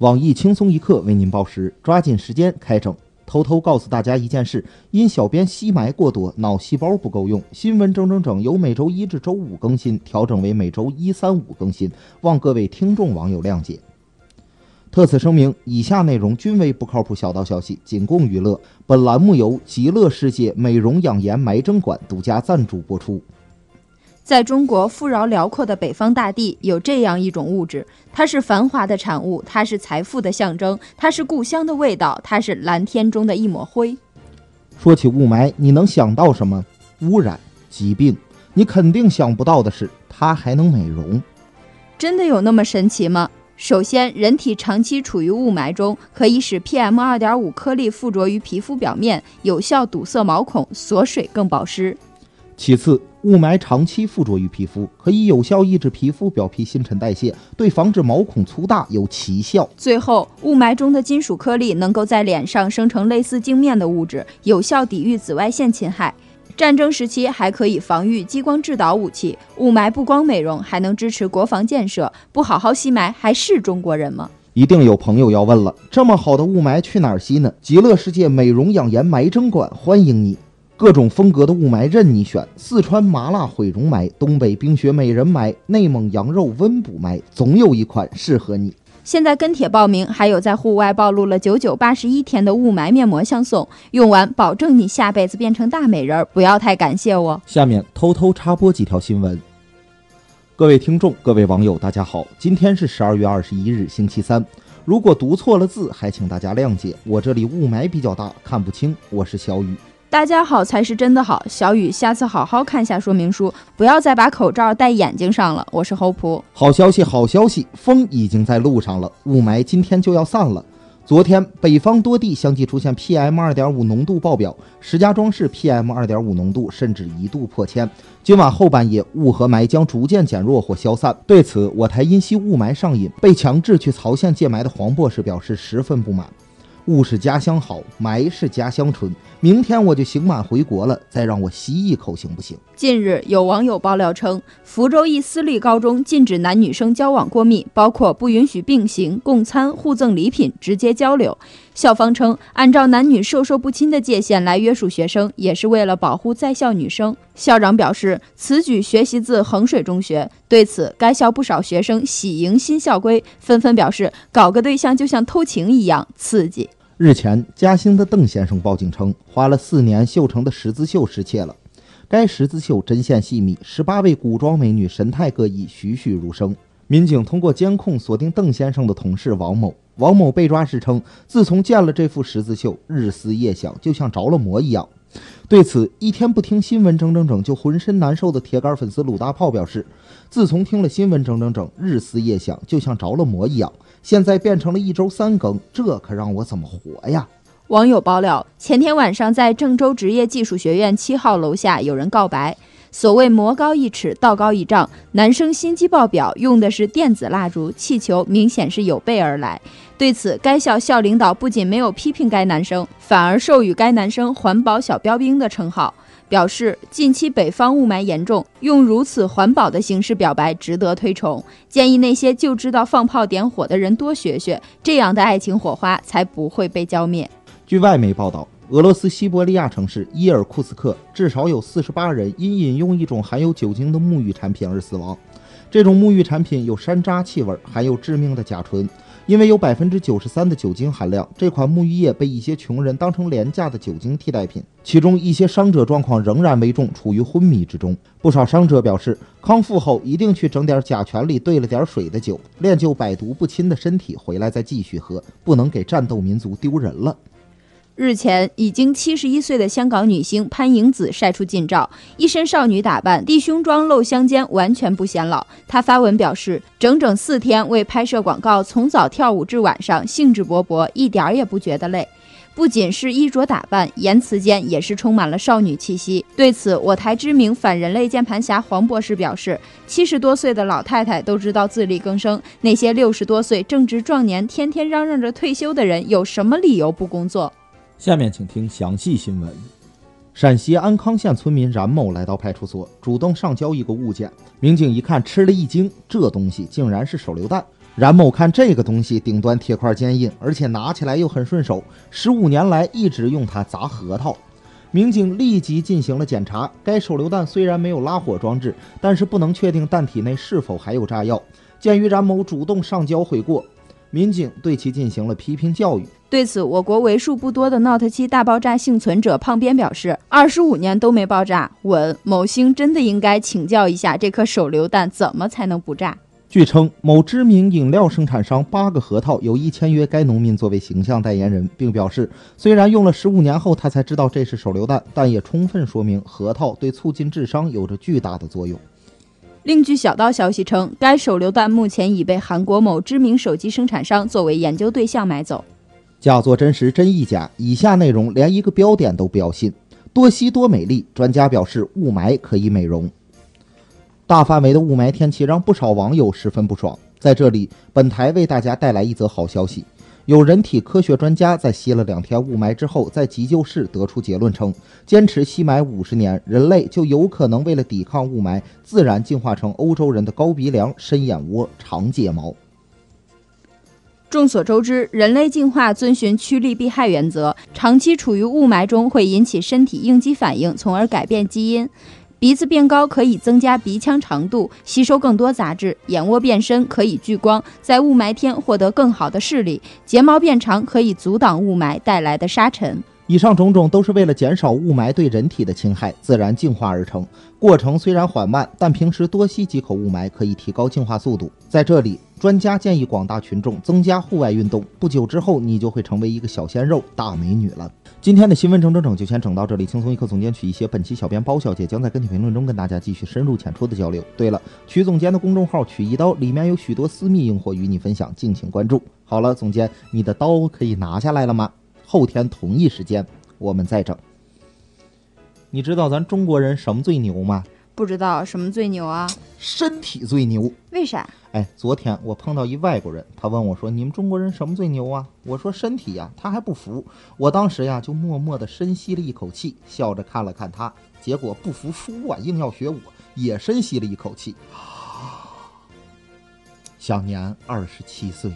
网易轻松一刻为您报时，抓紧时间开整。偷偷告诉大家一件事：因小编吸霾过多，脑细胞不够用。新闻整整整由每周一至周五更新，调整为每周一、三、五更新，望各位听众网友谅解。特此声明，以下内容均为不靠谱小道消息，仅供娱乐。本栏目由极乐世界美容养颜埋针馆独家赞助播出。在中国富饶辽阔的北方大地，有这样一种物质，它是繁华的产物，它是财富的象征，它是故乡的味道，它是蓝天中的一抹灰。说起雾霾，你能想到什么？污染、疾病。你肯定想不到的是，它还能美容。真的有那么神奇吗？首先，人体长期处于雾霾中，可以使 PM 二点五颗粒附着于皮肤表面，有效堵塞毛孔，锁水更保湿。其次，雾霾长期附着于皮肤，可以有效抑制皮肤表皮新陈代谢，对防止毛孔粗大有奇效。最后，雾霾中的金属颗粒能够在脸上生成类似镜面的物质，有效抵御紫外线侵害。战争时期还可以防御激光制导武器。雾霾不光美容，还能支持国防建设。不好好吸霾，还是中国人吗？一定有朋友要问了：这么好的雾霾去哪儿吸呢？极乐世界美容养颜埋针馆欢迎你。各种风格的雾霾任你选，四川麻辣毁容霾，东北冰雪美人霾，内蒙羊肉温补霾，总有一款适合你。现在跟帖报名，还有在户外暴露了九九八十一天的雾霾面膜相送，用完保证你下辈子变成大美人儿，不要太感谢我。下面偷偷插播几条新闻。各位听众，各位网友，大家好，今天是十二月二十一日，星期三。如果读错了字，还请大家谅解，我这里雾霾比较大，看不清。我是小雨。大家好才是真的好，小雨，下次好好看下说明书，不要再把口罩戴眼睛上了。我是侯普，好消息，好消息，风已经在路上了，雾霾今天就要散了。昨天北方多地相继出现 PM 二点五浓度爆表，石家庄市 PM 二点五浓度甚至一度破千。今晚后半夜，雾和霾将逐渐减弱或消散。对此，我台因吸雾霾上瘾，被强制去曹县戒霾的黄博士表示十分不满。雾是家乡好，霾是家乡纯。明天我就刑满回国了，再让我吸一口行不行？近日有网友爆料称，福州一私立高中禁止男女生交往过密，包括不允许并行、共餐、互赠礼品、直接交流。校方称，按照男女授受不亲的界限来约束学生，也是为了保护在校女生。校长表示，此举学习自衡水中学。对此，该校不少学生喜迎新校规，纷纷表示，搞个对象就像偷情一样刺激。日前，嘉兴的邓先生报警称，花了四年绣成的十字绣失窃了。该十字绣针线细密，十八位古装美女神态各异，栩栩如生。民警通过监控锁定邓先生的同事王某。王某被抓时称，自从见了这幅十字绣，日思夜想，就像着了魔一样。对此，一天不听新闻整整整就浑身难受的铁杆粉丝鲁大炮表示，自从听了新闻整整整，日思夜想，就像着了魔一样。现在变成了一周三更，这可让我怎么活呀？网友爆料，前天晚上在郑州职业技术学院七号楼下有人告白，所谓魔高一尺，道高一丈，男生心机爆表，用的是电子蜡烛，气球明显是有备而来。对此，该校校领导不仅没有批评该男生，反而授予该男生“环保小标兵”的称号。表示近期北方雾霾严重，用如此环保的形式表白值得推崇。建议那些就知道放炮点火的人多学学，这样的爱情火花才不会被浇灭。据外媒报道，俄罗斯西伯利亚城市伊尔库斯克至少有四十八人因饮用一种含有酒精的沐浴产品而死亡。这种沐浴产品有山楂气味，含有致命的甲醇。因为有百分之九十三的酒精含量，这款沐浴液被一些穷人当成廉价的酒精替代品。其中一些伤者状况仍然危重，处于昏迷之中。不少伤者表示，康复后一定去整点甲醛里兑了点水的酒，练就百毒不侵的身体，回来再继续喝，不能给战斗民族丢人了。日前，已经七十一岁的香港女星潘迎紫晒出近照，一身少女打扮，低胸装露香肩，完全不显老。她发文表示，整整四天为拍摄广告，从早跳舞至晚上，兴致勃勃，一点儿也不觉得累。不仅是衣着打扮，言辞间也是充满了少女气息。对此，我台知名反人类键盘侠黄博士表示：“七十多岁的老太太都知道自力更生，那些六十多岁正值壮年，天天嚷嚷着退休的人，有什么理由不工作？”下面请听详细新闻。陕西安康县村民冉某来到派出所，主动上交一个物件。民警一看，吃了一惊，这东西竟然是手榴弹。冉某看这个东西顶端铁块坚硬，而且拿起来又很顺手，十五年来一直用它砸核桃。民警立即进行了检查，该手榴弹虽然没有拉火装置，但是不能确定弹体内是否还有炸药。鉴于冉某主动上交悔过，民警对其进行了批评教育。对此，我国为数不多的 Note 7大爆炸幸存者胖边表示：“二十五年都没爆炸，稳某星真的应该请教一下，这颗手榴弹怎么才能不炸？”据称，某知名饮料生产商八个核桃有意签约该农民作为形象代言人，并表示，虽然用了十五年后他才知道这是手榴弹，但也充分说明核桃对促进智商有着巨大的作用。另据小道消息称，该手榴弹目前已被韩国某知名手机生产商作为研究对象买走。假作真实，真亦假。以下内容连一个标点都不要信。多吸多美丽，专家表示雾霾可以美容。大范围的雾霾天气让不少网友十分不爽。在这里，本台为大家带来一则好消息：有人体科学专家在吸了两天雾霾之后，在急救室得出结论称，坚持吸霾五十年，人类就有可能为了抵抗雾霾，自然进化成欧洲人的高鼻梁、深眼窝、长睫毛。众所周知，人类进化遵循趋利避害原则，长期处于雾霾中会引起身体应激反应，从而改变基因。鼻子变高可以增加鼻腔长度，吸收更多杂质；眼窝变深可以聚光，在雾霾天获得更好的视力；睫毛变长可以阻挡雾霾带来的沙尘。以上种种都是为了减少雾霾对人体的侵害，自然净化而成。过程虽然缓慢，但平时多吸几口雾霾可以提高净化速度。在这里，专家建议广大群众增加户外运动，不久之后你就会成为一个小鲜肉、大美女了。今天的新闻整整整就先整到这里，轻松一刻总监取一些，本期小编包小姐将在跟帖评论中跟大家继续深入浅出的交流。对了，曲总监的公众号取一刀里面有许多私密硬货与你分享，敬请关注。好了，总监，你的刀可以拿下来了吗？后天同一时间我们再整。你知道咱中国人什么最牛吗？不知道什么最牛啊？身体最牛。为啥？哎，昨天我碰到一外国人，他问我说：“你们中国人什么最牛啊？”我说：“身体呀。”他还不服。我当时呀就默默地深吸了一口气，笑着看了看他，结果不服输啊，硬要学我，也深吸了一口气。享年二十七岁。